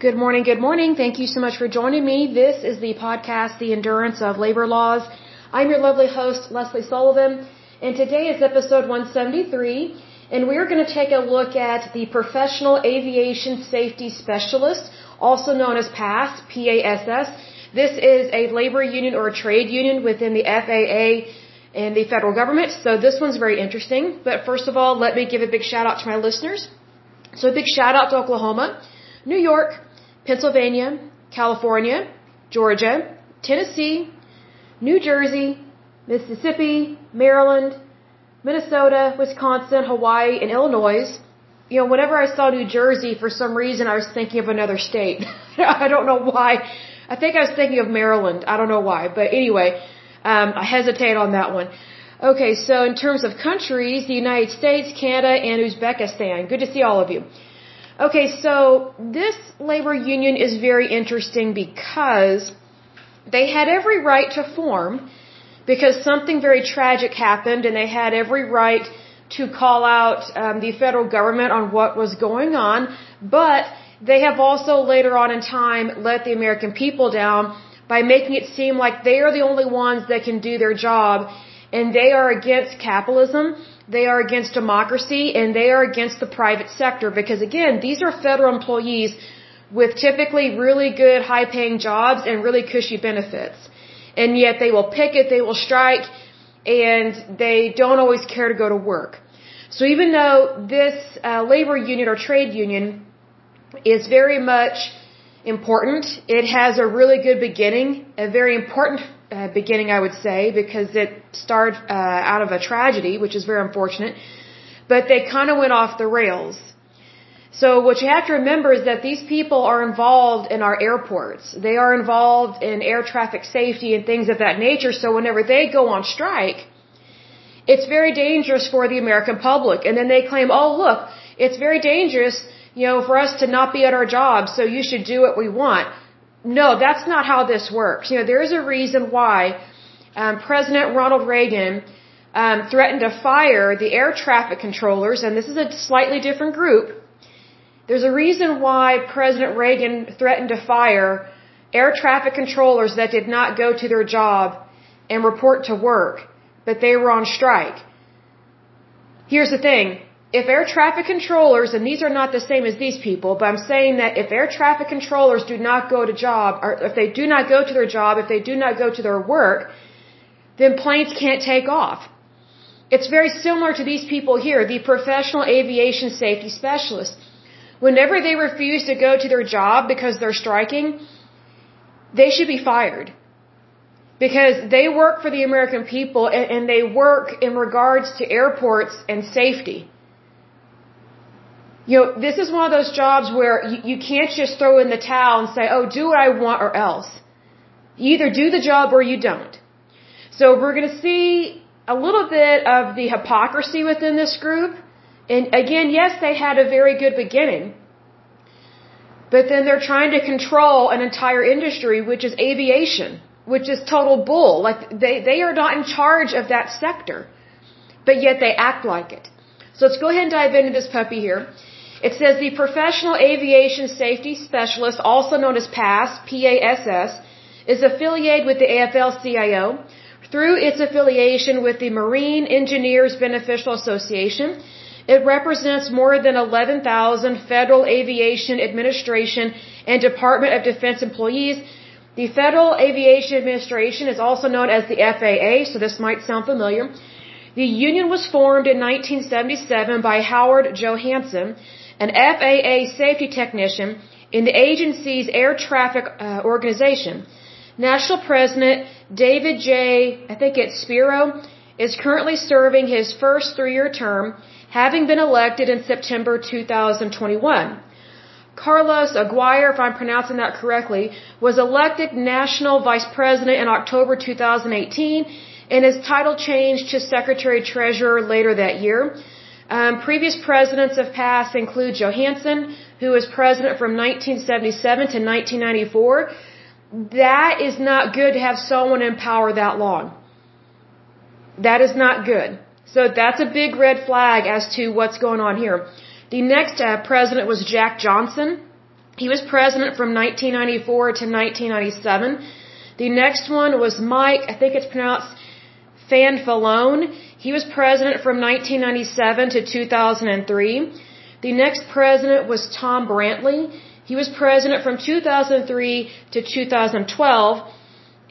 Good morning, good morning. Thank you so much for joining me. This is the podcast, The Endurance of Labor Laws. I'm your lovely host, Lesley Sullivan, and today is episode 173, and we're going to take a look at the Professional Aviation Safety Specialist, also known as PASS, P-A-S-S. This is a labor union or a trade union within the FAA and the federal government, so this one's very interesting. But first of all, let me give a big shout out to my listeners. So a big shout out to Oklahoma, New York, Pennsylvania, California, Georgia, Tennessee, New Jersey, Mississippi, Maryland, Minnesota, Wisconsin, Hawaii, and Illinois. You know, whenever I saw New Jersey, for some reason I was thinking of another state. I don't know why. I think I was thinking of Maryland. I don't know why. But anyway, um, I hesitate on that one. Okay, so in terms of countries, the United States, Canada, and Uzbekistan. Good to see all of you. Okay, so this labor union is very interesting because they had every right to form because something very tragic happened and they had every right to call out um, the federal government on what was going on, but they have also later on in time let the American people down by making it seem like they are the only ones that can do their job and they are against capitalism they are against democracy and they are against the private sector because again, these are federal employees with typically really good high paying jobs and really cushy benefits. And yet they will picket, they will strike, and they don't always care to go to work. So even though this uh, labor union or trade union is very much important, it has a really good beginning, a very important uh, beginning, I would say, because it started uh, out of a tragedy, which is very unfortunate. But they kind of went off the rails. So what you have to remember is that these people are involved in our airports. They are involved in air traffic safety and things of that nature. So whenever they go on strike, it's very dangerous for the American public. And then they claim, oh look, it's very dangerous, you know, for us to not be at our jobs, so you should do what we want. No, that's not how this works. You know, there is a reason why um, President Ronald Reagan um, threatened to fire the air traffic controllers, and this is a slightly different group. There's a reason why President Reagan threatened to fire air traffic controllers that did not go to their job and report to work, but they were on strike. Here's the thing if air traffic controllers, and these are not the same as these people, but I'm saying that if air traffic controllers do not go to job, or if they do not go to their job, if they do not go to their work, then planes can't take off. It's very similar to these people here, the professional aviation safety specialists. Whenever they refuse to go to their job because they're striking, they should be fired. Because they work for the American people and, and they work in regards to airports and safety. You know, this is one of those jobs where you, you can't just throw in the towel and say, oh, do what I want or else. You either do the job or you don't. So we're going to see a little bit of the hypocrisy within this group. And again, yes, they had a very good beginning. But then they're trying to control an entire industry, which is aviation, which is total bull. Like they, they are not in charge of that sector. But yet they act like it. So let's go ahead and dive into this puppy here. It says the Professional Aviation Safety Specialist, also known as PASS, P-A-S-S, is affiliated with the AFL-CIO through its affiliation with the Marine Engineers Beneficial Association. It represents more than 11,000 Federal Aviation Administration and Department of Defense employees. The Federal Aviation Administration is also known as the FAA, so this might sound familiar. The union was formed in 1977 by Howard Johansen an FAA safety technician in the agency's air traffic uh, organization. National President David J. I think it's Spero is currently serving his first three-year term, having been elected in September 2021. Carlos Aguirre, if I'm pronouncing that correctly, was elected National Vice President in October 2018 and his title changed to Secretary Treasurer later that year. Um, previous presidents of PASS include Johansen, who was president from 1977 to 1994. That is not good to have someone in power that long. That is not good. So that's a big red flag as to what's going on here. The next uh, president was Jack Johnson. He was president from 1994 to 1997. The next one was Mike, I think it's pronounced Fanfalone. He was president from 1997 to 2003. The next president was Tom Brantley. He was president from 2003 to 2012.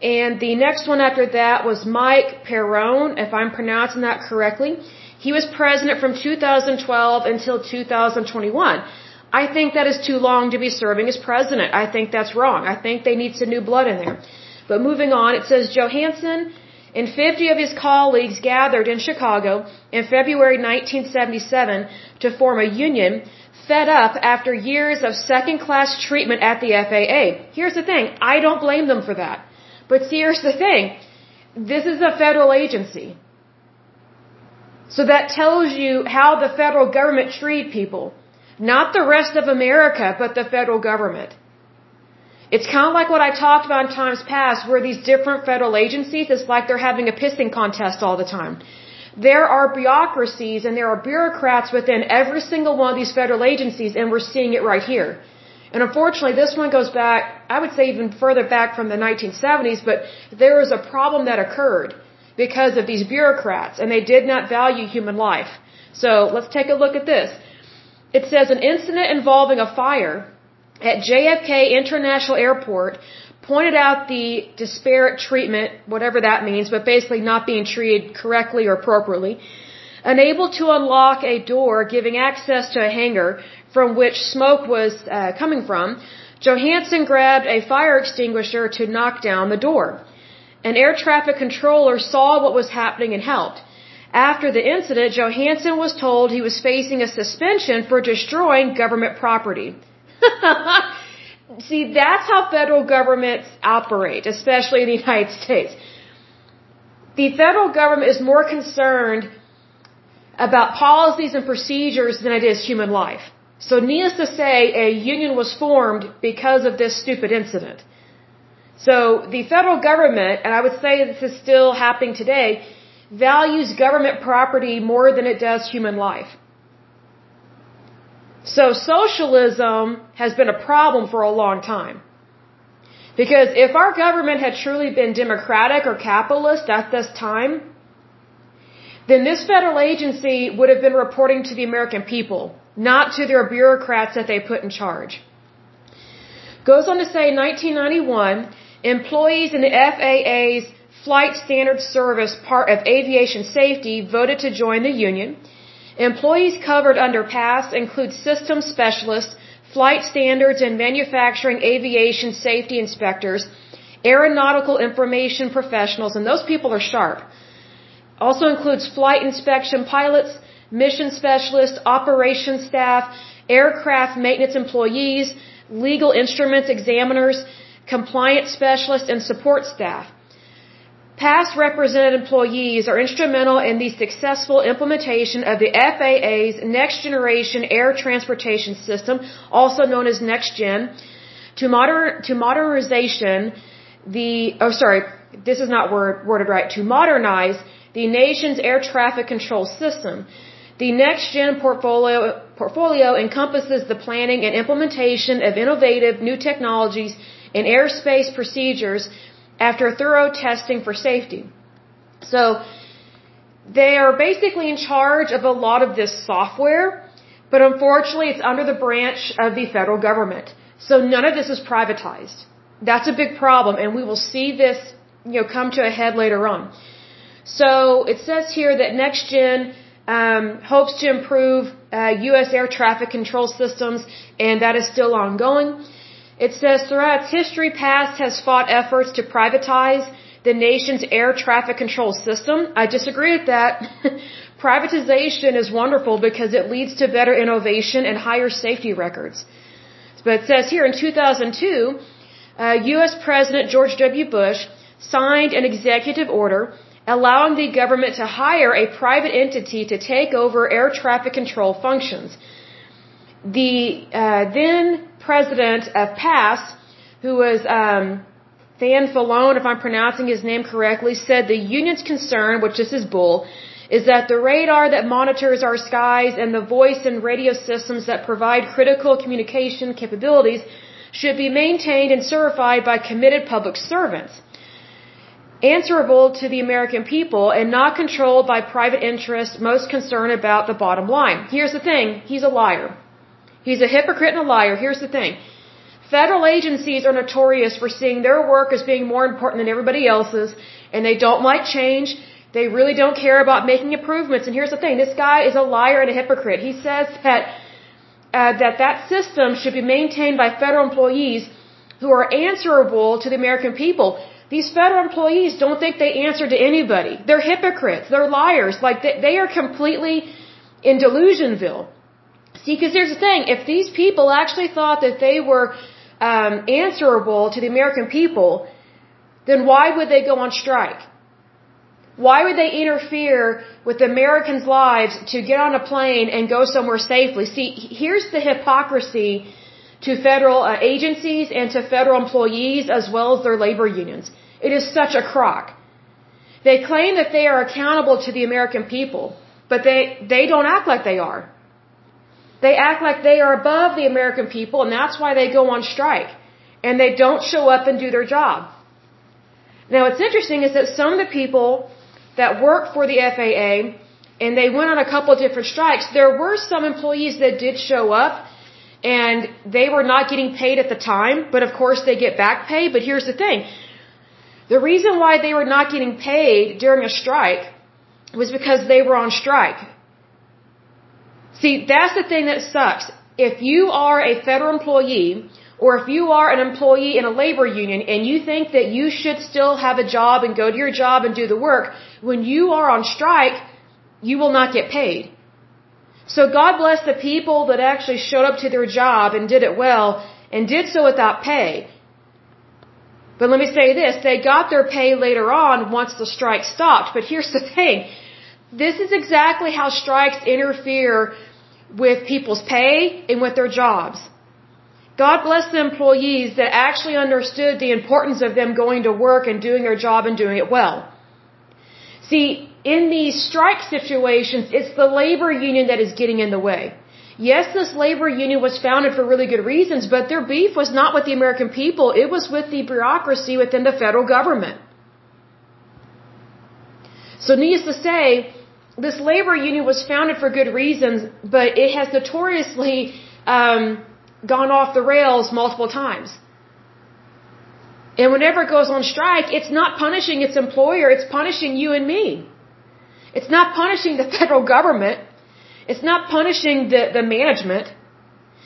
And the next one after that was Mike Perrone, if I'm pronouncing that correctly. He was president from 2012 until 2021. I think that is too long to be serving as president. I think that's wrong. I think they need some new blood in there. But moving on, it says Johansen and 50 of his colleagues gathered in Chicago in February 1977 to form a union fed up after years of second class treatment at the FAA. Here's the thing. I don't blame them for that. But see, here's the thing. This is a federal agency. So that tells you how the federal government treat people. Not the rest of America, but the federal government. It's kind of like what I talked about in times past where these different federal agencies, it's like they're having a pissing contest all the time. There are bureaucracies and there are bureaucrats within every single one of these federal agencies and we're seeing it right here. And unfortunately, this one goes back, I would say even further back from the 1970s, but there was a problem that occurred because of these bureaucrats and they did not value human life. So let's take a look at this. It says an incident involving a fire at JFK International Airport pointed out the disparate treatment, whatever that means, but basically not being treated correctly or appropriately. Unable to unlock a door giving access to a hangar from which smoke was uh, coming from, Johansen grabbed a fire extinguisher to knock down the door. An air traffic controller saw what was happening and helped. After the incident, Johansen was told he was facing a suspension for destroying government property. See, that's how federal governments operate, especially in the United States. The federal government is more concerned about policies and procedures than it is human life. So needless to say, a union was formed because of this stupid incident. So the federal government, and I would say this is still happening today, values government property more than it does human life. So socialism has been a problem for a long time. Because if our government had truly been democratic or capitalist at this time, then this federal agency would have been reporting to the American people, not to their bureaucrats that they put in charge. Goes on to say in 1991, employees in the FAA's Flight Standards Service part of aviation safety voted to join the union. Employees covered under PASS include systems specialists, flight standards and manufacturing aviation safety inspectors, aeronautical information professionals, and those people are sharp. Also includes flight inspection pilots, mission specialists, operations staff, aircraft maintenance employees, legal instruments examiners, compliance specialists, and support staff. PASS represented employees are instrumental in the successful implementation of the FAA's Next Generation Air Transportation System, also known as NextGen, to, moder- to modernization the, oh sorry, this is not word, worded right, to modernize the nation's air traffic control system. The NextGen portfolio, portfolio encompasses the planning and implementation of innovative new technologies in airspace procedures after thorough testing for safety. So they are basically in charge of a lot of this software, but unfortunately it's under the branch of the federal government. So none of this is privatized. That's a big problem and we will see this, you know, come to a head later on. So it says here that NextGen um, hopes to improve uh, U.S. air traffic control systems, and that is still ongoing. It says throughout its history PASS has fought efforts to privatize the nation's air traffic control system. I disagree with that. Privatization is wonderful because it leads to better innovation and higher safety records. But it says here in 2002, uh, U.S. President George W. Bush signed an executive order allowing the government to hire a private entity to take over air traffic control functions. The uh, then president of PASS, who was um, Falone, if I'm pronouncing his name correctly, said the union's concern, which this is bull, is that the radar that monitors our skies and the voice and radio systems that provide critical communication capabilities should be maintained and certified by committed public servants answerable to the American people and not controlled by private interests most concerned about the bottom line. Here's the thing, he's a liar. He's a hypocrite and a liar. Here's the thing. Federal agencies are notorious for seeing their work as being more important than everybody else's, and they don't like change. They really don't care about making improvements. And here's the thing: this guy is a liar and a hypocrite. He says that uh, that that system should be maintained by federal employees who are answerable to the American people. These federal employees don't think they answer to anybody. They're hypocrites. They're liars. Like they, they are completely in delusionville. See, because here's the thing: if these people actually thought that they were um, answerable to the American people, then why would they go on strike? Why would they interfere with Americans' lives to get on a plane and go somewhere safely? See, here's the hypocrisy to federal uh, agencies and to federal employees as well as their labor unions. It is such a crock. They claim that they are accountable to the American people, but they, they don't act like they are. They act like they are above the American people, and that's why they go on strike. And they don't show up and do their job. Now, what's interesting is that some of the people that work for the FAA, and they went on a couple of different strikes, there were some employees that did show up, and they were not getting paid at the time, but of course they get back pay. But here's the thing. The reason why they were not getting paid during a strike was because they were on strike. See, that's the thing that sucks. If you are a federal employee or if you are an employee in a labor union and you think that you should still have a job and go to your job and do the work, when you are on strike, you will not get paid. So God bless the people that actually showed up to their job and did it well and did so without pay. But let me say this, they got their pay later on once the strike stopped. But here's the thing, this is exactly how strikes interfere with people's pay and with their jobs. God bless the employees that actually understood the importance of them going to work and doing their job and doing it well. See, in these strike situations, it's the labor union that is getting in the way. Yes, this labor union was founded for really good reasons, but their beef was not with the American people, it was with the bureaucracy within the federal government. So needless to say, this labor union was founded for good reasons, but it has notoriously um, gone off the rails multiple times. And whenever it goes on strike, it's not punishing its employer, it's punishing you and me. It's not punishing the federal government. It's not punishing the, the management.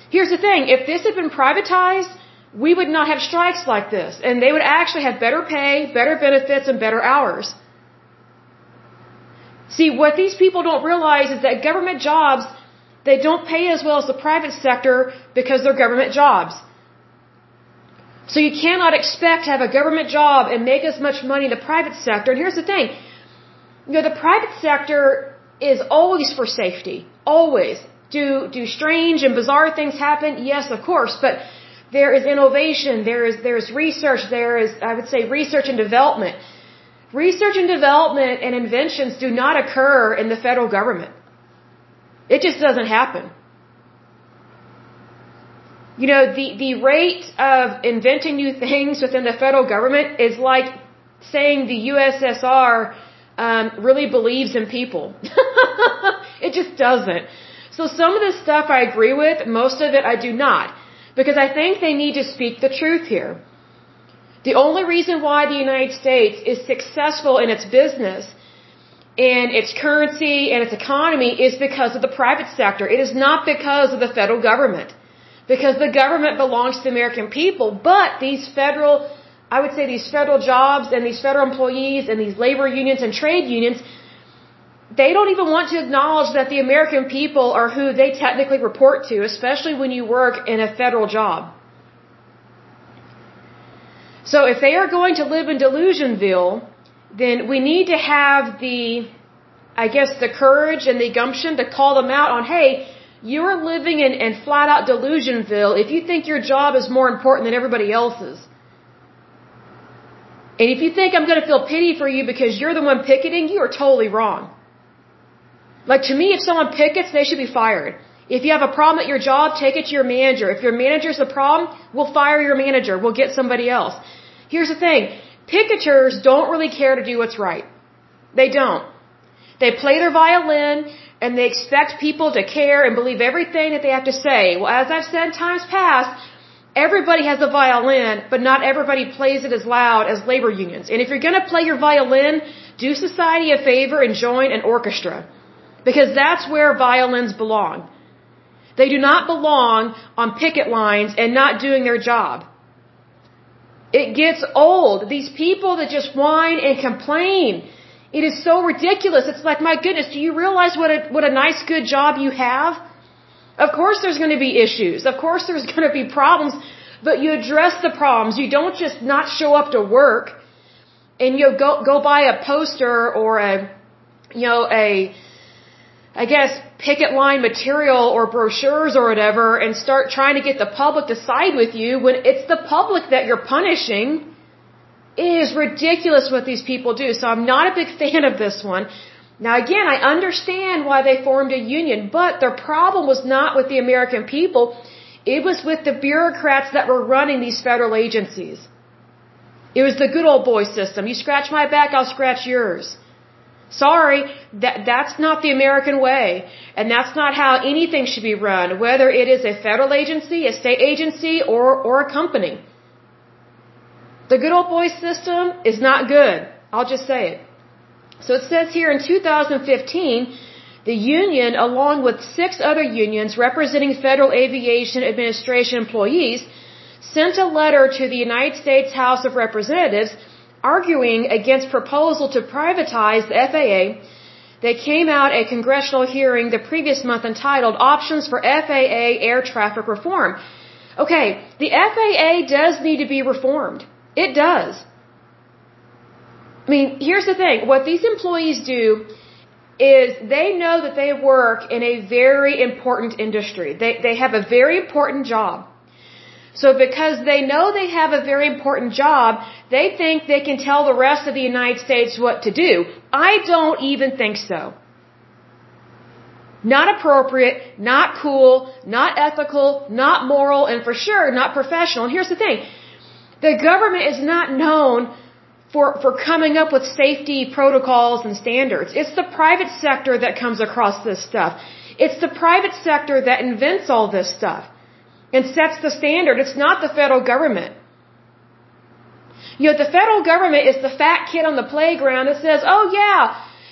Here's the thing, if this had been privatized, we would not have strikes like this. And they would actually have better pay, better benefits, and better hours. See, what these people don't realize is that government jobs, they don't pay as well as the private sector because they're government jobs. So you cannot expect to have a government job and make as much money in the private sector. And here's the thing. You know, the private sector is always for safety. Always. Do, do strange and bizarre things happen? Yes, of course. But there is innovation. There is, there is research. There is, I would say, research and development. Research and development and inventions do not occur in the federal government. It just doesn't happen. You know, the, the rate of inventing new things within the federal government is like saying the USSR um, really believes in people. it just doesn't. So some of this stuff I agree with, most of it I do not. Because I think they need to speak the truth here. The only reason why the United States is successful in its business and its currency and its economy is because of the private sector. It is not because of the federal government. Because the government belongs to the American people, but these federal, I would say these federal jobs and these federal employees and these labor unions and trade unions, they don't even want to acknowledge that the American people are who they technically report to, especially when you work in a federal job. So if they are going to live in Delusionville, then we need to have the, I guess, the courage and the gumption to call them out on, hey, you're living in, in flat out Delusionville if you think your job is more important than everybody else's. And if you think I'm going to feel pity for you because you're the one picketing, you are totally wrong. Like to me, if someone pickets, they should be fired. If you have a problem at your job, take it to your manager. If your manager's a problem, we'll fire your manager. We'll get somebody else. Here's the thing. Picketers don't really care to do what's right. They don't. They play their violin and they expect people to care and believe everything that they have to say. Well, as I've said in times past, everybody has a violin, but not everybody plays it as loud as labor unions. And if you're going to play your violin, do society a favor and join an orchestra. Because that's where violins belong. They do not belong on picket lines and not doing their job. It gets old. These people that just whine and complain. It is so ridiculous. It's like, my goodness, do you realize what a, what a nice, good job you have? Of course there's going to be issues. Of course there's going to be problems, but you address the problems. You don't just not show up to work and you go, go buy a poster or a, you know, a, I guess, picket line material or brochures or whatever and start trying to get the public to side with you when it's the public that you're punishing. It is ridiculous what these people do. So I'm not a big fan of this one. Now again, I understand why they formed a union, but their problem was not with the American people. It was with the bureaucrats that were running these federal agencies. It was the good old boy system. You scratch my back, I'll scratch yours. Sorry, that, that's not the American way. And that's not how anything should be run, whether it is a federal agency, a state agency, or, or a company. The good old boy system is not good. I'll just say it. So it says here in 2015, the union, along with six other unions representing Federal Aviation Administration employees, sent a letter to the United States House of Representatives arguing against proposal to privatize the FAA They came out a congressional hearing the previous month entitled Options for FAA Air Traffic Reform. Okay, the FAA does need to be reformed. It does. I mean, here's the thing. What these employees do is they know that they work in a very important industry. They, they have a very important job. So because they know they have a very important job, they think they can tell the rest of the United States what to do. I don't even think so. Not appropriate, not cool, not ethical, not moral, and for sure not professional. And here's the thing. The government is not known for, for coming up with safety protocols and standards. It's the private sector that comes across this stuff. It's the private sector that invents all this stuff and sets the standard. It's not the federal government. You know, the federal government is the fat kid on the playground that says, oh yeah,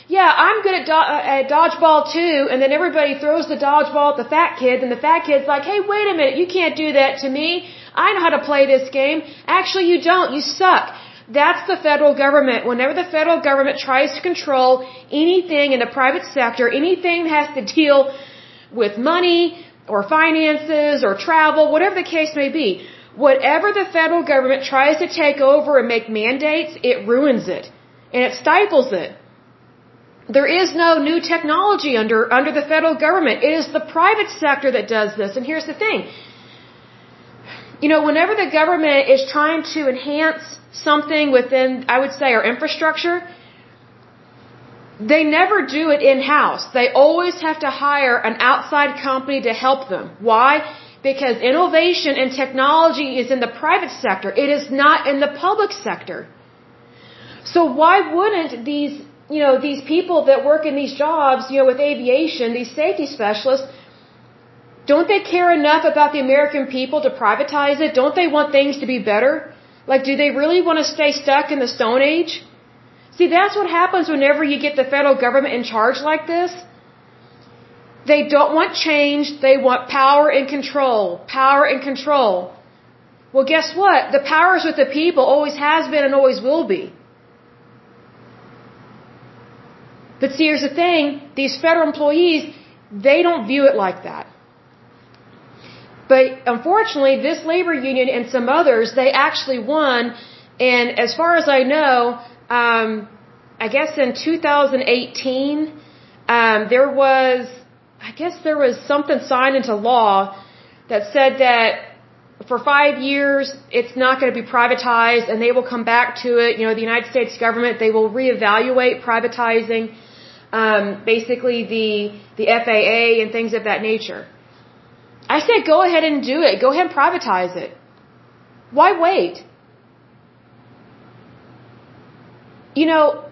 yeah, I'm good at, do- uh, at dodgeball too, and then everybody throws the dodgeball at the fat kid, and the fat kid's like, hey, wait a minute, you can't do that to me. I know how to play this game. Actually, you don't. You suck. That's the federal government. Whenever the federal government tries to control anything in the private sector, anything that has to deal with money, or finances or travel, whatever the case may be. Whatever the federal government tries to take over and make mandates, it ruins it. And it stifles it. There is no new technology under, under the federal government. It is the private sector that does this. And here's the thing. You know, whenever the government is trying to enhance something within, I would say, our infrastructure, they never do it in-house. They always have to hire an outside company to help them. Why? Because innovation and technology is in the private sector. It is not in the public sector. So why wouldn't these, you know, these people that work in these jobs, you know, with aviation, these safety specialists, don't they care enough about the American people to privatize it? Don't they want things to be better? Like, do they really want to stay stuck in the Stone Age? See, that's what happens whenever you get the federal government in charge like this. They don't want change, they want power and control. Power and control. Well, guess what? The power is with the people, always has been and always will be. But see, here's the thing these federal employees, they don't view it like that. But unfortunately, this labor union and some others, they actually won. And as far as I know, um, I guess in 2018, um, there was, I guess there was something signed into law that said that for five years it's not going to be privatized and they will come back to it. You know, the United States government, they will reevaluate privatizing um, basically the the FAA and things of that nature. I say go ahead and do it. Go ahead and privatize it. Why wait? You know,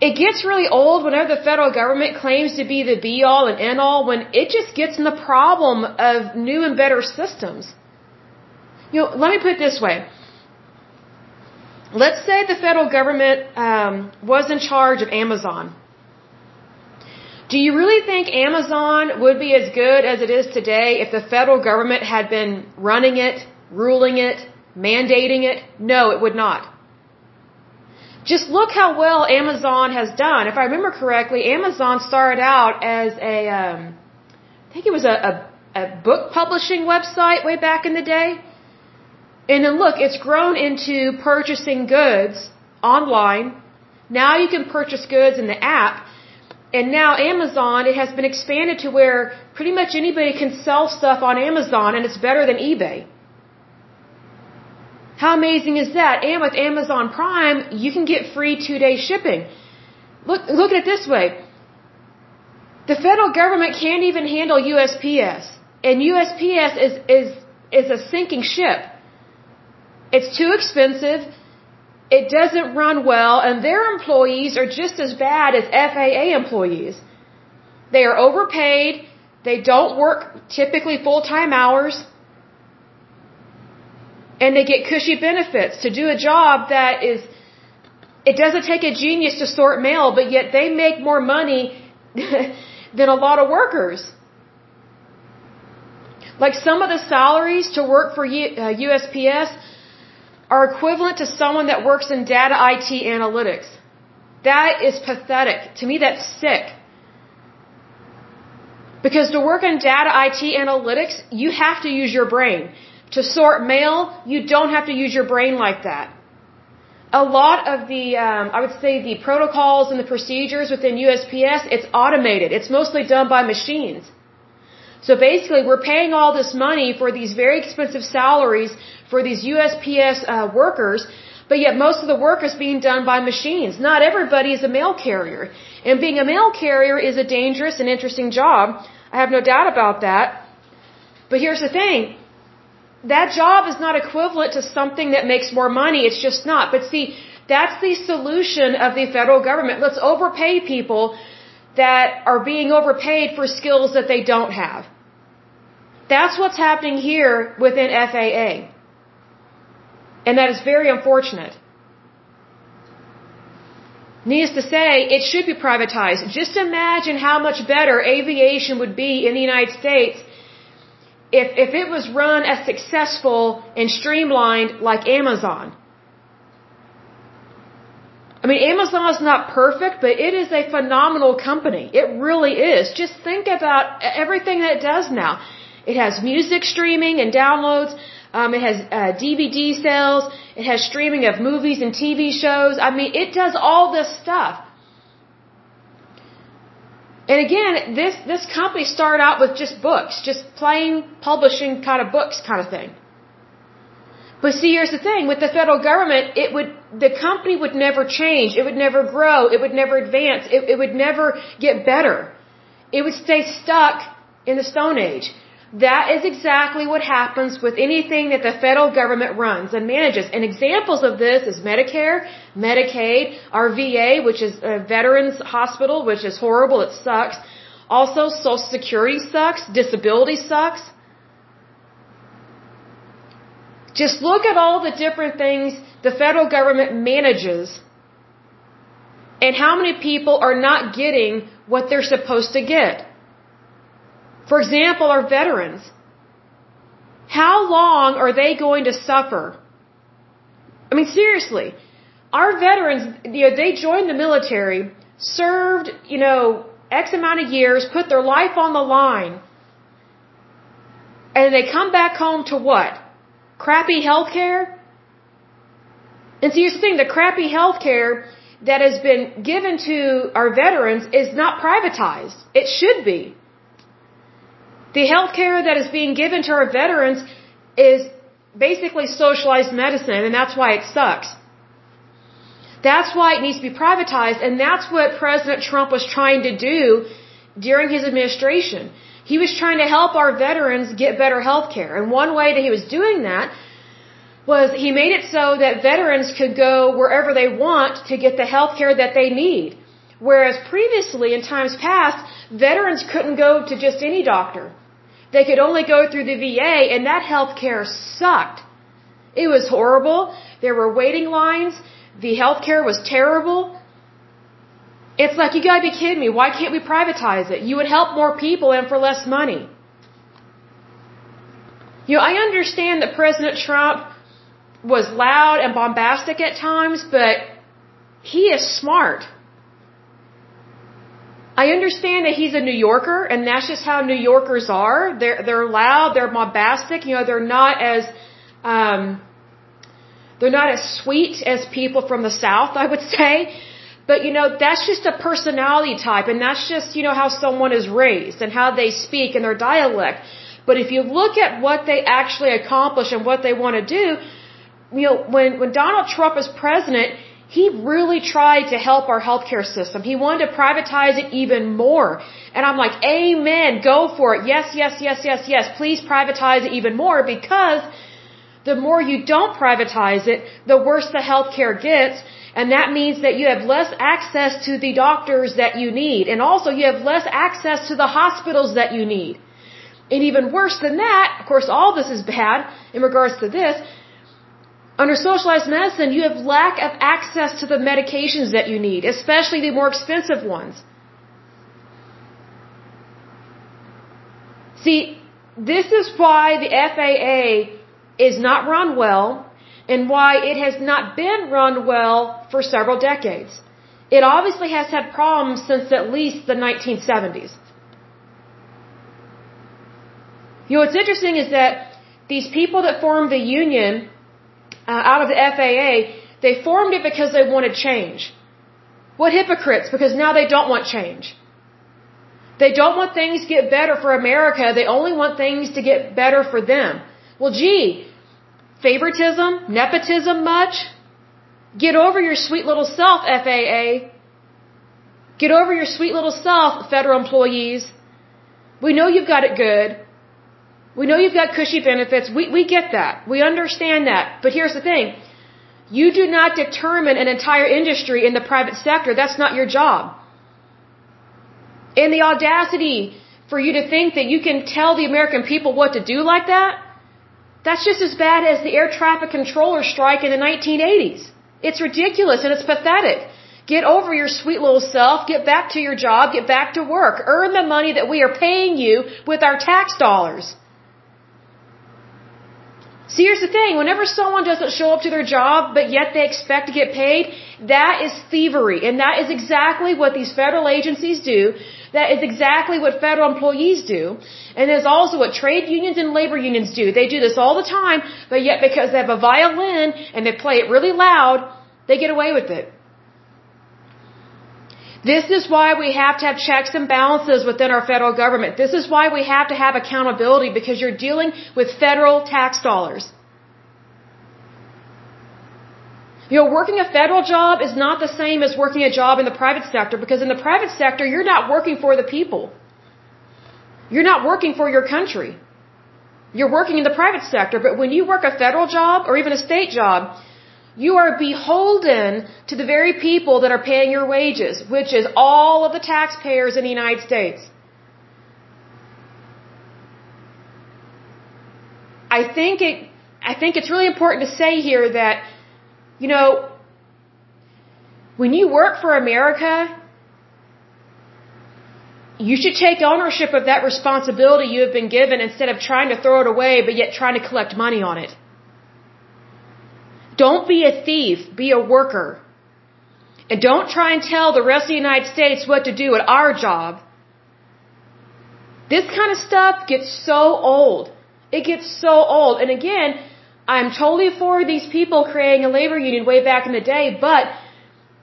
it gets really old whenever the federal government claims to be the be all and end all when it just gets in the problem of new and better systems. You know, let me put it this way. Let's say the federal government um, was in charge of Amazon. Do you really think Amazon would be as good as it is today if the federal government had been running it, ruling it, mandating it? No, it would not. Just look how well Amazon has done. If I remember correctly, Amazon started out as a, um, I think it was a, a, a book publishing website way back in the day. And then look, it's grown into purchasing goods online. Now you can purchase goods in the app. And now Amazon, it has been expanded to where pretty much anybody can sell stuff on Amazon and it's better than eBay. How amazing is that? And with Amazon Prime, you can get free two day shipping. Look, look at it this way. The federal government can't even handle USPS. And USPS is, is, is a sinking ship. It's too expensive. It doesn't run well, and their employees are just as bad as FAA employees. They are overpaid. They don't work typically full time hours. And they get cushy benefits to do a job that is, it doesn't take a genius to sort mail, but yet they make more money than a lot of workers. Like some of the salaries to work for USPS, uh, are equivalent to someone that works in data IT analytics. That is pathetic. To me, that's sick. Because to work in data IT analytics, you have to use your brain. To sort mail, you don't have to use your brain like that. A lot of the, um, I would say, the protocols and the procedures within USPS, it's automated. It's mostly done by machines. So basically, we're paying all this money for these very expensive salaries for these USPS uh, workers, but yet most of the work is being done by machines. Not everybody is a mail carrier. And being a mail carrier is a dangerous and interesting job. I have no doubt about that. But here's the thing. That job is not equivalent to something that makes more money. It's just not. But see, that's the solution of the federal government. Let's overpay people that are being overpaid for skills that they don't have. That's what's happening here within FAA. And that is very unfortunate. Needless to say, it should be privatized. Just imagine how much better aviation would be in the United States if, if it was run as successful and streamlined like Amazon. I mean, Amazon is not perfect, but it is a phenomenal company. It really is. Just think about everything that it does now. It has music streaming and downloads. Um, it has uh, DVD sales. It has streaming of movies and TV shows. I mean, it does all this stuff. And again, this this company started out with just books, just plain publishing kind of books, kind of thing. But see, here's the thing: with the federal government, it would the company would never change. It would never grow. It would never advance. It, it would never get better. It would stay stuck in the Stone Age. That is exactly what happens with anything that the federal government runs and manages. And examples of this is Medicare, Medicaid, our VA, which is a veterans hospital, which is horrible. It sucks. Also, Social Security sucks. Disability sucks. Just look at all the different things the federal government manages and how many people are not getting what they're supposed to get. For example, our veterans. How long are they going to suffer? I mean, seriously, our veterans, you know, they joined the military, served, you know, X amount of years, put their life on the line, and they come back home to what? Crappy health care? And so here's the thing, the crappy health care that has been given to our veterans is not privatized. It should be. The health care that is being given to our veterans is basically socialized medicine, and that's why it sucks. That's why it needs to be privatized, and that's what President Trump was trying to do during his administration. He was trying to help our veterans get better health care. And one way that he was doing that was he made it so that veterans could go wherever they want to get the health care that they need. Whereas previously, in times past, veterans couldn't go to just any doctor. They could only go through the VA, and that health care sucked. It was horrible. There were waiting lines. The health care was terrible. It's like, you gotta be kidding me. Why can't we privatize it? You would help more people and for less money. You know, I understand that President Trump was loud and bombastic at times, but he is smart. I understand that he's a New Yorker, and that's just how New Yorkers are. They're they're loud, they're bombastic. You know, they're not as um, they're not as sweet as people from the South, I would say. But you know, that's just a personality type, and that's just you know how someone is raised and how they speak and their dialect. But if you look at what they actually accomplish and what they want to do, you know, when when Donald Trump is president, he really tried to help our healthcare system. He wanted to privatize it even more. And I'm like, Amen, go for it. Yes, yes, yes, yes, yes. Please privatize it even more because the more you don't privatize it, the worse the healthcare gets. And that means that you have less access to the doctors that you need. And also you have less access to the hospitals that you need. And even worse than that, of course all this is bad in regards to this, under socialized medicine, you have lack of access to the medications that you need, especially the more expensive ones. See, this is why the FAA is not run well and why it has not been run well for several decades. It obviously has had problems since at least the 1970s. You know, what's interesting is that these people that formed the union uh, out of the FAA, they formed it because they wanted change. What hypocrites, because now they don't want change. They don't want things to get better for America, they only want things to get better for them. Well, gee, favoritism, nepotism much? Get over your sweet little self, FAA. Get over your sweet little self, federal employees. We know you've got it good. We know you've got cushy benefits. We, we get that. We understand that. But here's the thing. You do not determine an entire industry in the private sector. That's not your job. And the audacity for you to think that you can tell the American people what to do like that, that's just as bad as the air traffic controller strike in the 1980s. It's ridiculous and it's pathetic. Get over your sweet little self, get back to your job, get back to work, earn the money that we are paying you with our tax dollars. See, here's the thing. Whenever someone doesn't show up to their job, but yet they expect to get paid, that is thievery. And that is exactly what these federal agencies do. That is exactly what federal employees do. And it's also what trade unions and labor unions do. They do this all the time, but yet because they have a violin and they play it really loud, they get away with it. This is why we have to have checks and balances within our federal government. This is why we have to have accountability because you're dealing with federal tax dollars. You know, working a federal job is not the same as working a job in the private sector because in the private sector, you're not working for the people. You're not working for your country. You're working in the private sector, but when you work a federal job or even a state job, you are beholden to the very people that are paying your wages, which is all of the taxpayers in the United States. I think it, I think it's really important to say here that, you know, when you work for America, you should take ownership of that responsibility you have been given instead of trying to throw it away but yet trying to collect money on it. Don't be a thief, be a worker. And don't try and tell the rest of the United States what to do at our job. This kind of stuff gets so old. It gets so old. And again, I'm totally for these people creating a labor union way back in the day, but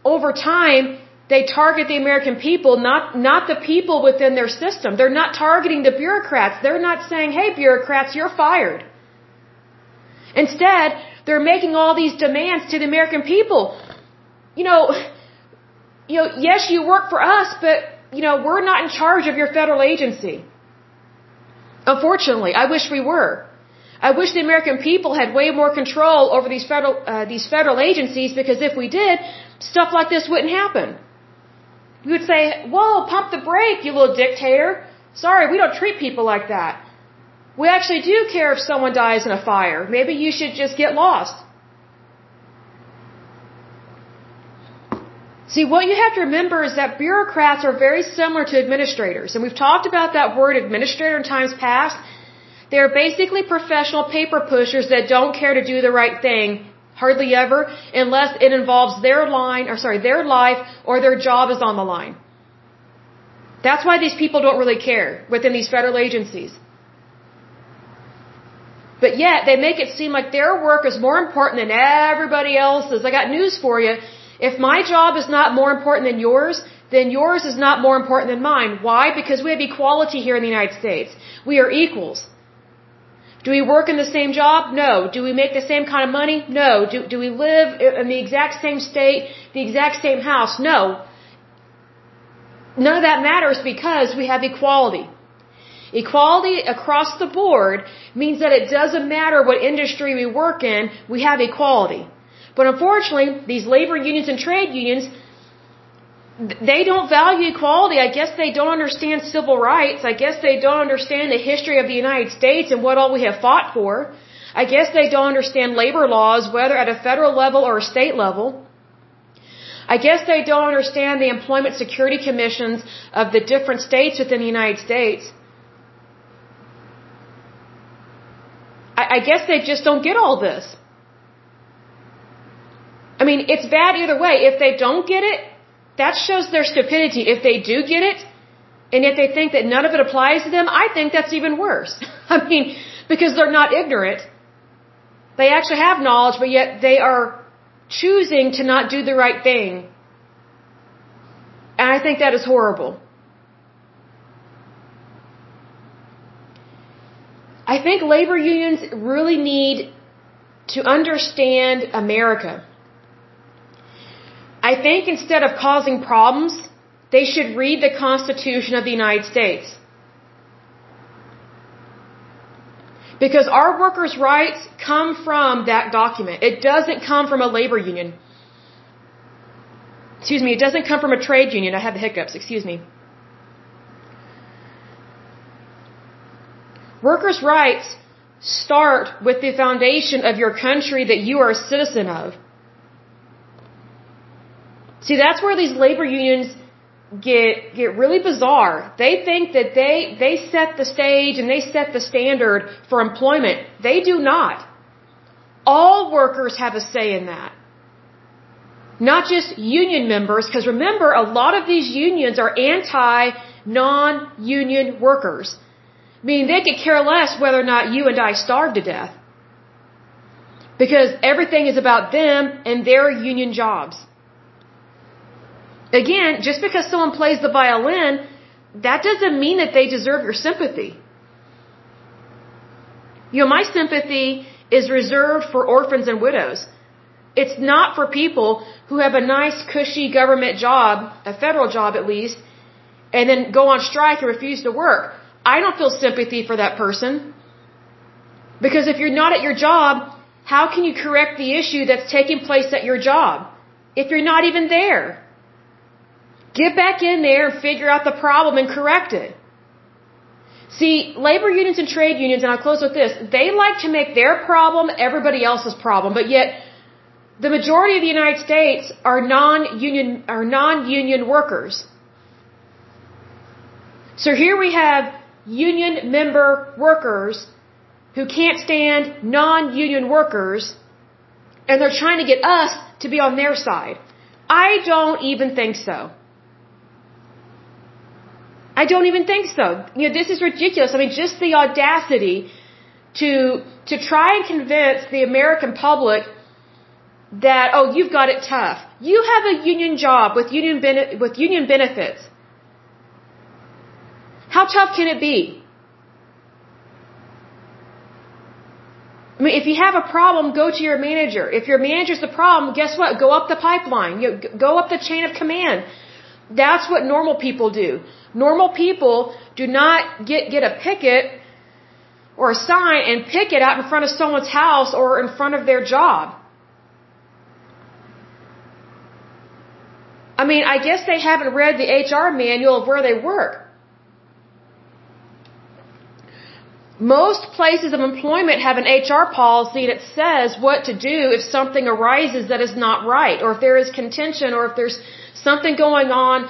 over time, they target the American people, not, not the people within their system. They're not targeting the bureaucrats. They're not saying, hey, bureaucrats, you're fired. Instead, they're making all these demands to the American people. you know, you know, yes, you work for us, but, you know, we're not in charge of your federal agency. Unfortunately, I wish we were. I wish the American people had way more control over these federal, uh, these federal agencies because if we did, stuff like this wouldn't happen. We would say, whoa, pump the brake, you little dictator. Sorry, we don't treat people like that. We actually do care if someone dies in a fire. Maybe you should just get lost. See, what you have to remember is that bureaucrats are very similar to administrators. And we've talked about that word administrator in times past. They're basically professional paper pushers that don't care to do the right thing hardly ever unless it involves their line or sorry, their life or their job is on the line. That's why these people don't really care within these federal agencies. But yet they make it seem like their work is more important than everybody else's. I got news for you. If my job is not more important than yours, then yours is not more important than mine. Why? Because we have equality here in the United States. We are equals. Do we work in the same job? No. Do we make the same kind of money? No. Do, do we live in the exact same state, the exact same house? No. None of that matters because we have equality. Equality across the board means that it doesn't matter what industry we work in, we have equality. But unfortunately, these labor unions and trade unions, they don't value equality. I guess they don't understand civil rights. I guess they don't understand the history of the United States and what all we have fought for. I guess they don't understand labor laws, whether at a federal level or a state level. I guess they don't understand the employment security commissions of the different states within the United States. I, guess they just don't get all this. I mean, it's bad either way. If they don't get it, that shows their stupidity. If they do get it, and if they think that none of it applies to them, I think that's even worse. I mean, because they're not ignorant. They actually have knowledge, but yet they are choosing to not do the right thing. And I think that is horrible. I think labor unions really need to understand America. I think instead of causing problems, they should read the Constitution of the United States. Because our workers' rights come from that document. It doesn't come from a labor union. Excuse me, it doesn't come from a trade union. I have the hiccups, excuse me. Workers' rights start with the foundation of your country that you are a citizen of. See, that's where these labor unions get get really bizarre. They think that they they set the stage and they set the standard for employment. They do not. All workers have a say in that. Not just union members, because remember, a lot of these unions are anti non-union workers. I mean, they could care less whether or not you and I starve to death. Because everything is about them and their union jobs. Again, just because someone plays the violin, that doesn't mean that they deserve your sympathy. You know, my sympathy is reserved for orphans and widows. It's not for people who have a nice, cushy government job, a federal job at least, and then go on strike and refuse to work. I don't feel sympathy for that person. Because if you're not at your job, how can you correct the issue that's taking place at your job? If you're not even there. Get back in there and figure out the problem and correct it. See, labor unions and trade unions, and I'll close with this, they like to make their problem everybody else's problem, but yet the majority of the United States are non-union, are non-union workers. So here we have union member workers who can't stand non-union workers, and they're trying to get us to be on their side. I don't even think so. I don't even think so. You know, this is ridiculous. I mean, just the audacity to to try and convince the American public that oh, you've got it tough. You have a union job with union bene- with union benefits. How tough can it be? I mean, if you have a problem, go to your manager. If your manager's the problem, guess what? Go up the pipeline. You go up the chain of command. That's what normal people do. Normal people do not get get a picket or a sign and pick it out in front of someone's house or in front of their job. I mean, I guess they haven't read the HR manual of where they work. Most places of employment have an HR policy that says what to do if something arises that is not right, or if there is contention, or if there's something going on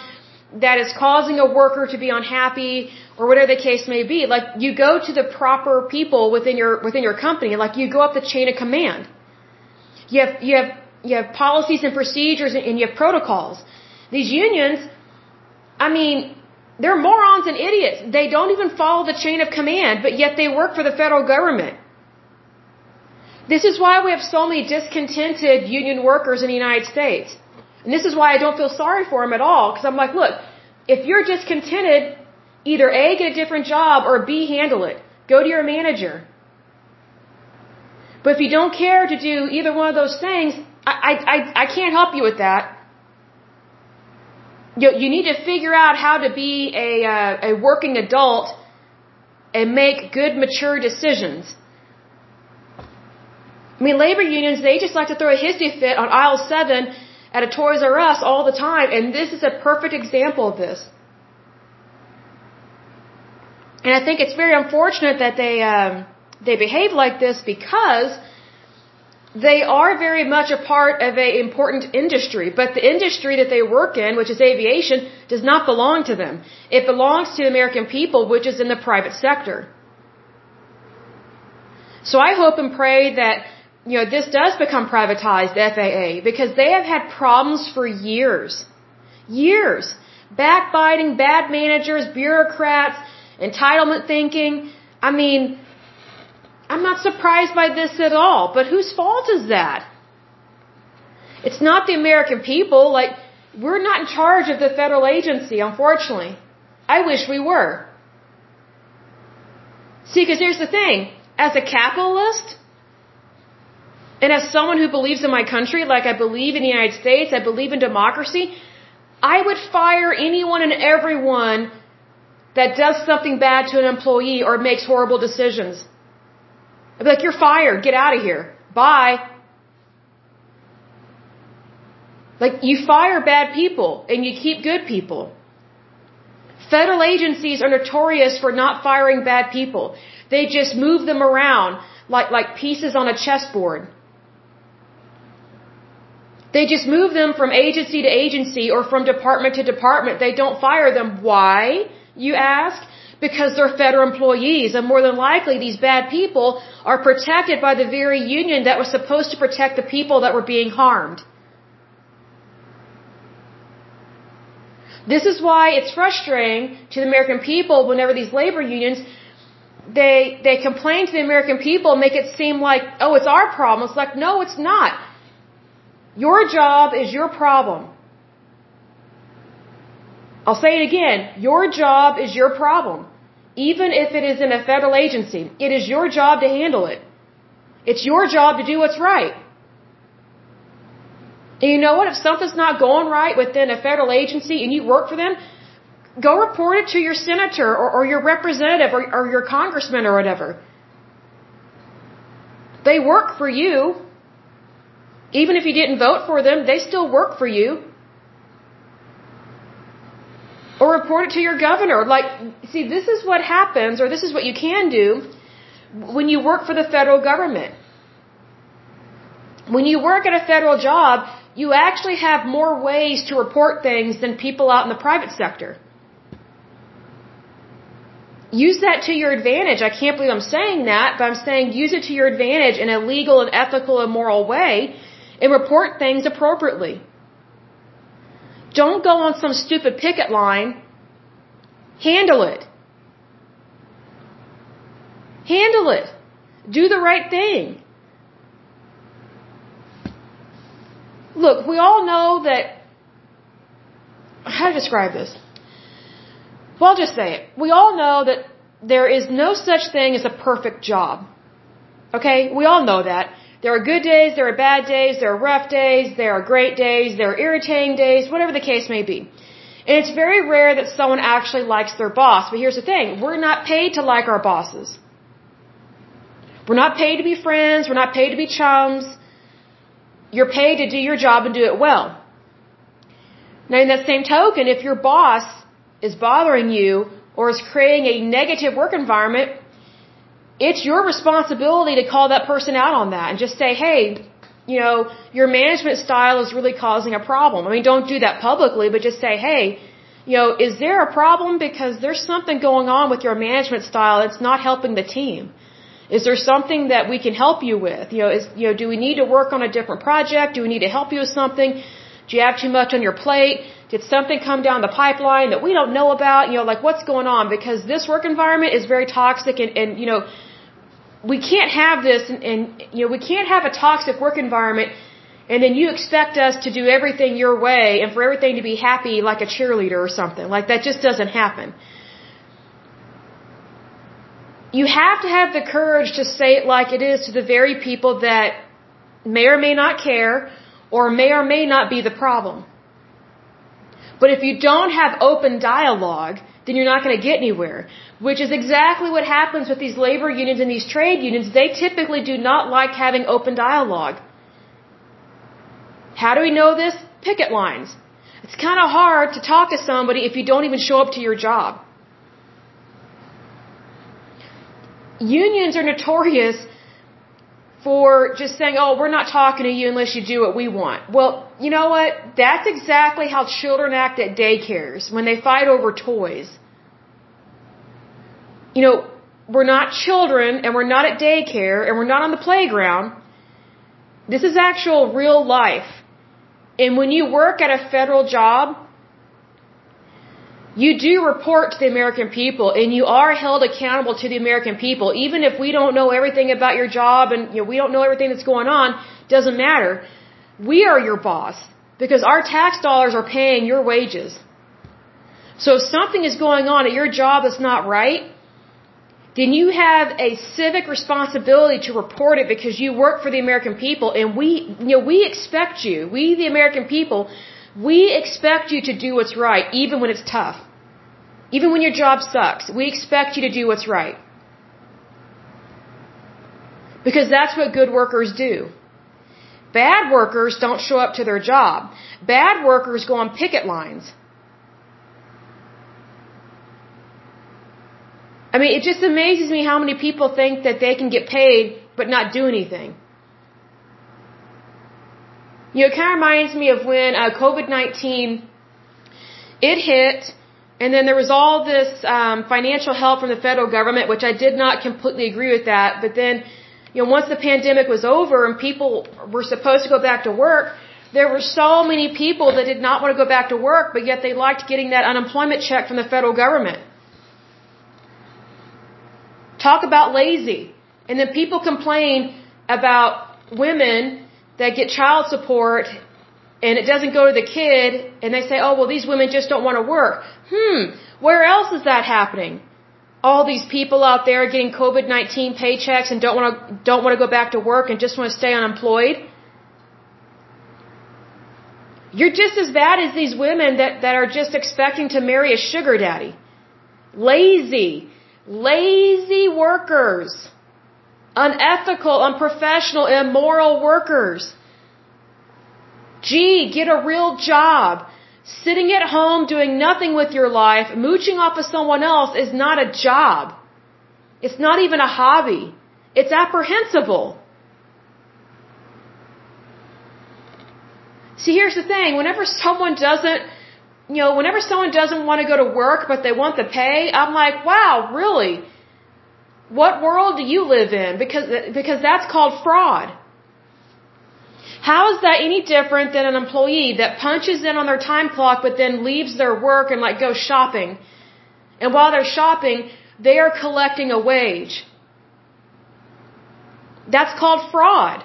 that is causing a worker to be unhappy, or whatever the case may be. Like you go to the proper people within your within your company, like you go up the chain of command. You have you have you have policies and procedures and you have protocols. These unions, I mean, they're morons and idiots. They don't even follow the chain of command, but yet they work for the federal government. This is why we have so many discontented union workers in the United States. And this is why I don't feel sorry for them at all, because I'm like, look, if you're discontented, either A, get a different job, or B, handle it. Go to your manager. But if you don't care to do either one of those things, I, I, I can't help you with that you, you need to figure out how to be a, uh, a working adult and make good, mature decisions. I mean, labor unions, they just like to throw a hissy fit on aisle 7 at a Toys R Us all the time, and this is a perfect example of this. And I think it's very unfortunate that they, um, they behave like this because they are very much a part of an important industry, but the industry that they work in, which is aviation, does not belong to them. It belongs to the American people, which is in the private sector. So I hope and pray that, you know, this does become privatized, FAA, because they have had problems for years. Years. Backbiting, bad managers, bureaucrats, entitlement thinking. I mean, I'm not surprised by this at all, but whose fault is that? It's not the American people. Like, we're not in charge of the federal agency, unfortunately. I wish we were. See, because here's the thing. As a capitalist, and as someone who believes in my country, like I believe in the United States, I believe in democracy, I would fire anyone and everyone that does something bad to an employee or makes horrible decisions. I'd be like, you're fired. Get out of here. Bye. Like, you fire bad people and you keep good people. Federal agencies are notorious for not firing bad people. They just move them around like, like pieces on a chessboard. They just move them from agency to agency or from department to department. They don't fire them. Why, you ask? Because they're federal employees. And more than likely, these bad people are protected by the very union that was supposed to protect the people that were being harmed. This is why it's frustrating to the American people whenever these labor unions they they complain to the American people and make it seem like, oh, it's our problem. It's like, no, it's not. Your job is your problem. I'll say it again. Your job is your problem. Even if it is in a federal agency, it is your job to handle it. It's your job to do what's right. And you know what? If something's not going right within a federal agency and you work for them, go report it to your senator or, or your representative or, or your congressman or whatever. They work for you. Even if you didn't vote for them, they still work for you. Or report it to your governor. Like, see, this is what happens, or this is what you can do when you work for the federal government. When you work at a federal job, you actually have more ways to report things than people out in the private sector. Use that to your advantage. I can't believe I'm saying that, but I'm saying use it to your advantage in a legal and ethical and moral way and report things appropriately. Don't go on some stupid picket line. Handle it. Handle it. Do the right thing. Look, we all know that. How to describe this? Well, I'll just say it. We all know that there is no such thing as a perfect job. Okay? We all know that. There are good days, there are bad days, there are rough days, there are great days, there are irritating days, whatever the case may be. And it's very rare that someone actually likes their boss. But here's the thing. We're not paid to like our bosses. We're not paid to be friends. We're not paid to be chums. You're paid to do your job and do it well. Now, in that same token, if your boss is bothering you or is creating a negative work environment, it's your responsibility to call that person out on that and just say, hey, you know, your management style is really causing a problem. I mean, don't do that publicly, but just say, hey, you know, is there a problem because there's something going on with your management style that's not helping the team? Is there something that we can help you with? You know, is, you know, do we need to work on a different project? Do we need to help you with something? Do you have too much on your plate? Did something come down the pipeline that we don't know about? You know, like what's going on? Because this work environment is very toxic and, and you know, we can't have this and, and you know, we can't have a toxic work environment and then you expect us to do everything your way and for everything to be happy like a cheerleader or something. Like that just doesn't happen. You have to have the courage to say it like it is to the very people that may or may not care or may or may not be the problem. But if you don't have open dialogue, then you're not going to get anywhere. Which is exactly what happens with these labor unions and these trade unions. They typically do not like having open dialogue. How do we know this? Picket lines. It's kind of hard to talk to somebody if you don't even show up to your job. Unions are notorious for just saying, oh, we're not talking to you unless you do what we want. Well, you know what? That's exactly how children act at daycares when they fight over toys. You know, we're not children and we're not at daycare and we're not on the playground. This is actual real life. And when you work at a federal job, you do report to the American people and you are held accountable to the American people. Even if we don't know everything about your job and you know, we don't know everything that's going on, doesn't matter. We are your boss because our tax dollars are paying your wages. So if something is going on at your job that's not right, then you have a civic responsibility to report it because you work for the American people and we, you know, we expect you, we the American people, we expect you to do what's right, even when it's tough. Even when your job sucks, we expect you to do what's right. Because that's what good workers do. Bad workers don't show up to their job. Bad workers go on picket lines. I mean, it just amazes me how many people think that they can get paid but not do anything. You know, it kind of reminds me of when uh, COVID-19, it hit, and then there was all this um, financial help from the federal government, which I did not completely agree with that. But then, you know, once the pandemic was over and people were supposed to go back to work, there were so many people that did not want to go back to work, but yet they liked getting that unemployment check from the federal government. Talk about lazy. And then people complain about women that get child support and it doesn't go to the kid and they say, oh, well, these women just don't want to work. Hmm, where else is that happening? All these people out there getting COVID-19 paychecks and don't want to, don't want to go back to work and just want to stay unemployed. You're just as bad as these women that, that are just expecting to marry a sugar daddy. Lazy. Lazy workers unethical, unprofessional, immoral workers. Gee, get a real job. Sitting at home doing nothing with your life, mooching off of someone else is not a job. It's not even a hobby. It's apprehensible. See, here's the thing. Whenever someone doesn't, you know, whenever someone doesn't want to go to work but they want the pay, I'm like, wow, really? What world do you live in? Because, because that's called fraud. How is that any different than an employee that punches in on their time clock but then leaves their work and like goes shopping? And while they're shopping, they are collecting a wage. That's called fraud.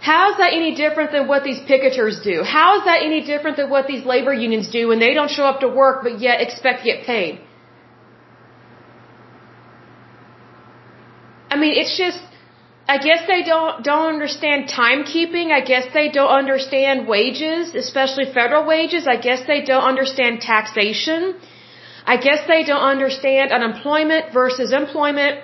How is that any different than what these picketers do? How is that any different than what these labor unions do when they don't show up to work but yet expect to get paid? Mean, it's just, I guess they don't, don't understand timekeeping. I guess they don't understand wages, especially federal wages. I guess they don't understand taxation. I guess they don't understand unemployment versus employment.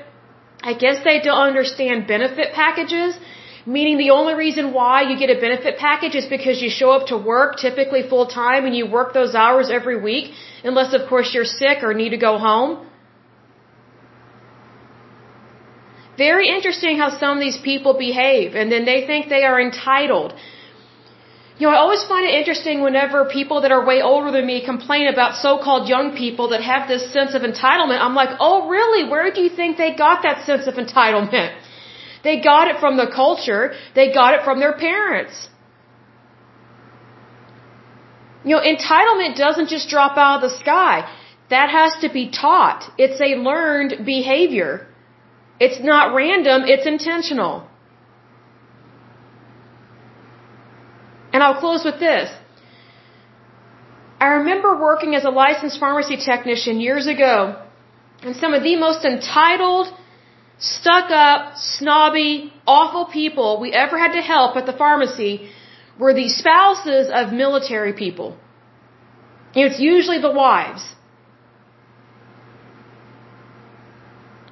I guess they don't understand benefit packages, meaning the only reason why you get a benefit package is because you show up to work, typically full time, and you work those hours every week, unless of course you're sick or need to go home. Very interesting how some of these people behave, and then they think they are entitled. You know, I always find it interesting whenever people that are way older than me complain about so-called young people that have this sense of entitlement. I'm like, oh really? Where do you think they got that sense of entitlement? They got it from the culture. They got it from their parents. You know, entitlement doesn't just drop out of the sky. That has to be taught. It's a learned behavior. It's not random, it's intentional. And I'll close with this. I remember working as a licensed pharmacy technician years ago, and some of the most entitled, stuck up, snobby, awful people we ever had to help at the pharmacy were the spouses of military people. It's usually the wives.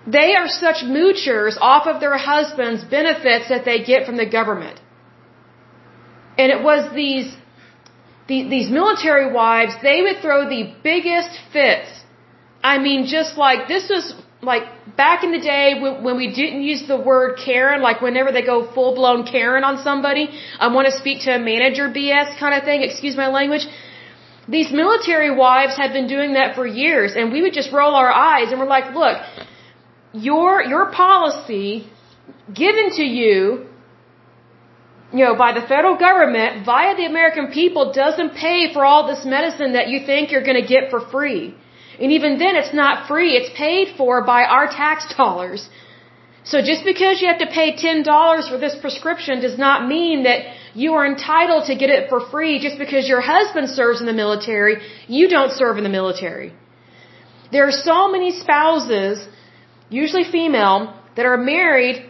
They are such moochers off of their husbands' benefits that they get from the government. And it was these, the, these military wives, they would throw the biggest fits. I mean, just like, this was like back in the day when, when we didn't use the word Karen, like whenever they go full blown Karen on somebody, I want to speak to a manager BS kind of thing, excuse my language. These military wives had been doing that for years and we would just roll our eyes and we're like, look, your, your policy given to you you know, by the federal government via the American people doesn't pay for all this medicine that you think you're going to get for free. And even then, it's not free. It's paid for by our tax dollars. So just because you have to pay $10 for this prescription does not mean that you are entitled to get it for free just because your husband serves in the military, you don't serve in the military. There are so many spouses, usually female, that are married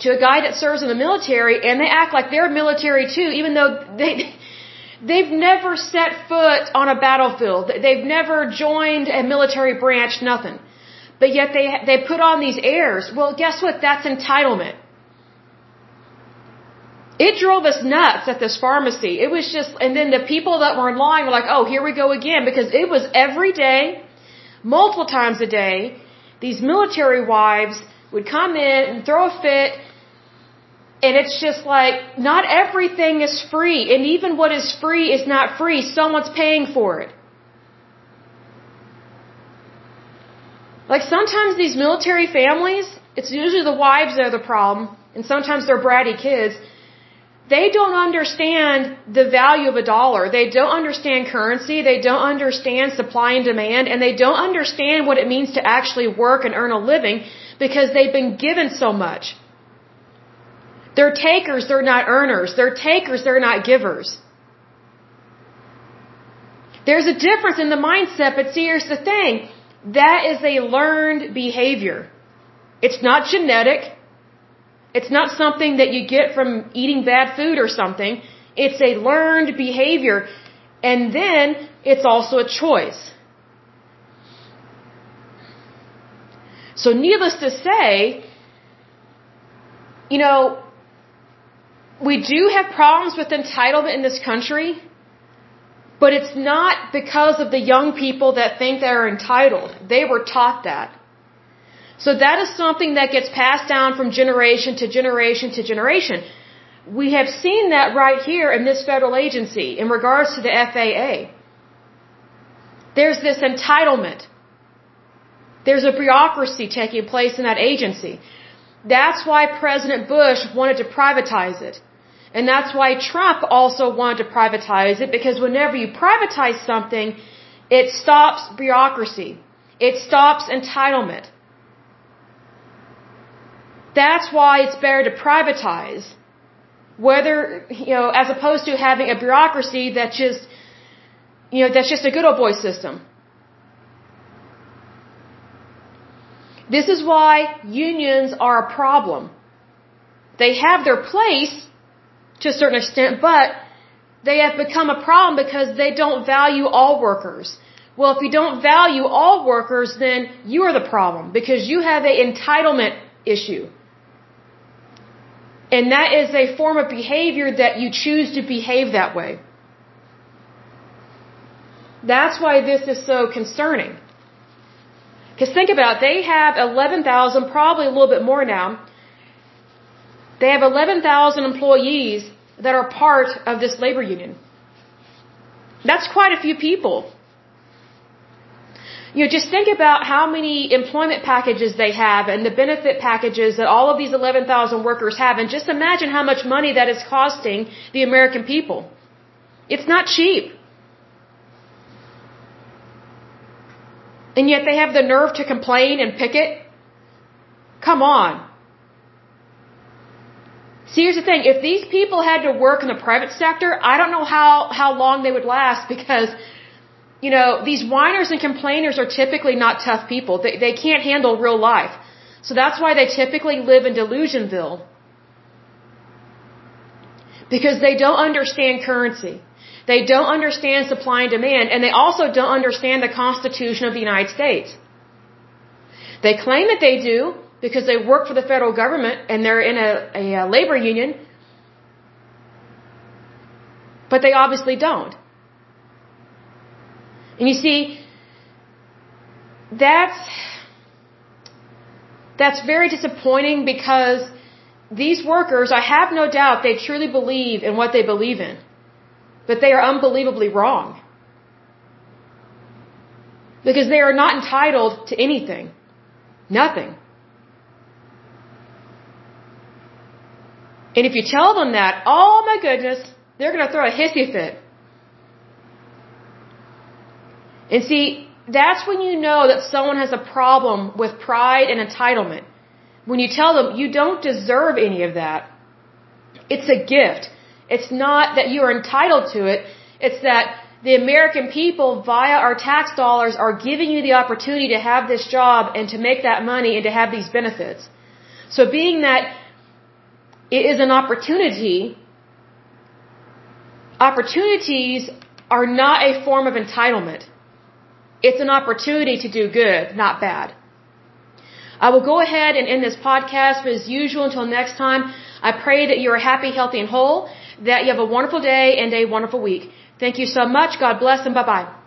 to a guy that serves in the military and they act like they're military too, even though they, they've never set foot on a battlefield. They've never joined a military branch, nothing. But yet they, they put on these airs. Well, guess what? That's entitlement. It drove us nuts at this pharmacy. It was just, and then the people that were in line were like, oh, here we go again, because it was every day, multiple times a day, these military wives would come in and throw a fit and it's just like, not everything is free. And even what is free is not free. Someone's paying for it. Like sometimes these military families, it's usually the wives that are the problem, and sometimes they're bratty kids. They don't understand the value of a dollar. They don't understand currency. They don't understand supply and demand, and they don't understand what it means to actually work and earn a living because they've been given so much. They're takers, they're not earners. They're takers, they're not givers. There's a difference in the mindset, but see, here's the thing. That is a learned behavior. It's not genetic. It's not something that you get from eating bad food or something. It's a learned behavior. And then it's also a choice. So needless to say, you know, we do have problems with entitlement in this country, but it's not because of the young people that think they're entitled. They were taught that. So that is something that gets passed down from generation to generation to generation. We have seen that right here in this federal agency in regards to the FAA. There's this entitlement. There's a bureaucracy taking place in that agency. That's why President Bush wanted to privatize it. And that's why Trump also wanted to privatize it because whenever you privatize something, it stops bureaucracy. It stops entitlement. That's why it's better to privatize. Whether, you know, as opposed to having a bureaucracy that just, you know, that's just a good old boy system. This is why unions are a problem. They have their place to a certain extent, but they have become a problem because they don't value all workers. Well, if you don't value all workers, then you are the problem because you have an entitlement issue. And that is a form of behavior that you choose to behave that way. That's why this is so concerning. Because think about it, they have 11,000, probably a little bit more now. They have 11,000 employees that are part of this labor union. That's quite a few people. You know, just think about how many employment packages they have and the benefit packages that all of these 11,000 workers have and just imagine how much money that is costing the American people. It's not cheap. And yet they have the nerve to complain and picket? Come on. See, here's the thing. If these people had to work in the private sector, I don't know how, how long they would last because you know, these whiners and complainers are typically not tough people. They, they can't handle real life. So that's why they typically live in Delusionville. Because they don't understand currency. They don't understand supply and demand, and they also don't understand the Constitution of the United States. They claim that they do because they work for the federal government and they're in a, a, labor union, but they obviously don't. And you see, that's, that's very disappointing because these workers, I have no doubt they truly believe in what they believe in. But they are unbelievably wrong. Because they are not entitled to anything. Nothing. And if you tell them that, oh my goodness, they're going to throw a hissy fit. And see, that's when you know that someone has a problem with pride and entitlement. When you tell them you don't deserve any of that. It's a gift. It's not that you are entitled to it. It's that the American people via our tax dollars are giving you the opportunity to have this job and to make that money and to have these benefits. So being that it is an opportunity, opportunities are not a form of entitlement. It's an opportunity to do good, not bad. I will go ahead and end this podcast, but as usual, until next time, I pray that you are happy, healthy, and whole, that you have a wonderful day and a wonderful week. Thank you so much. God bless and bye bye.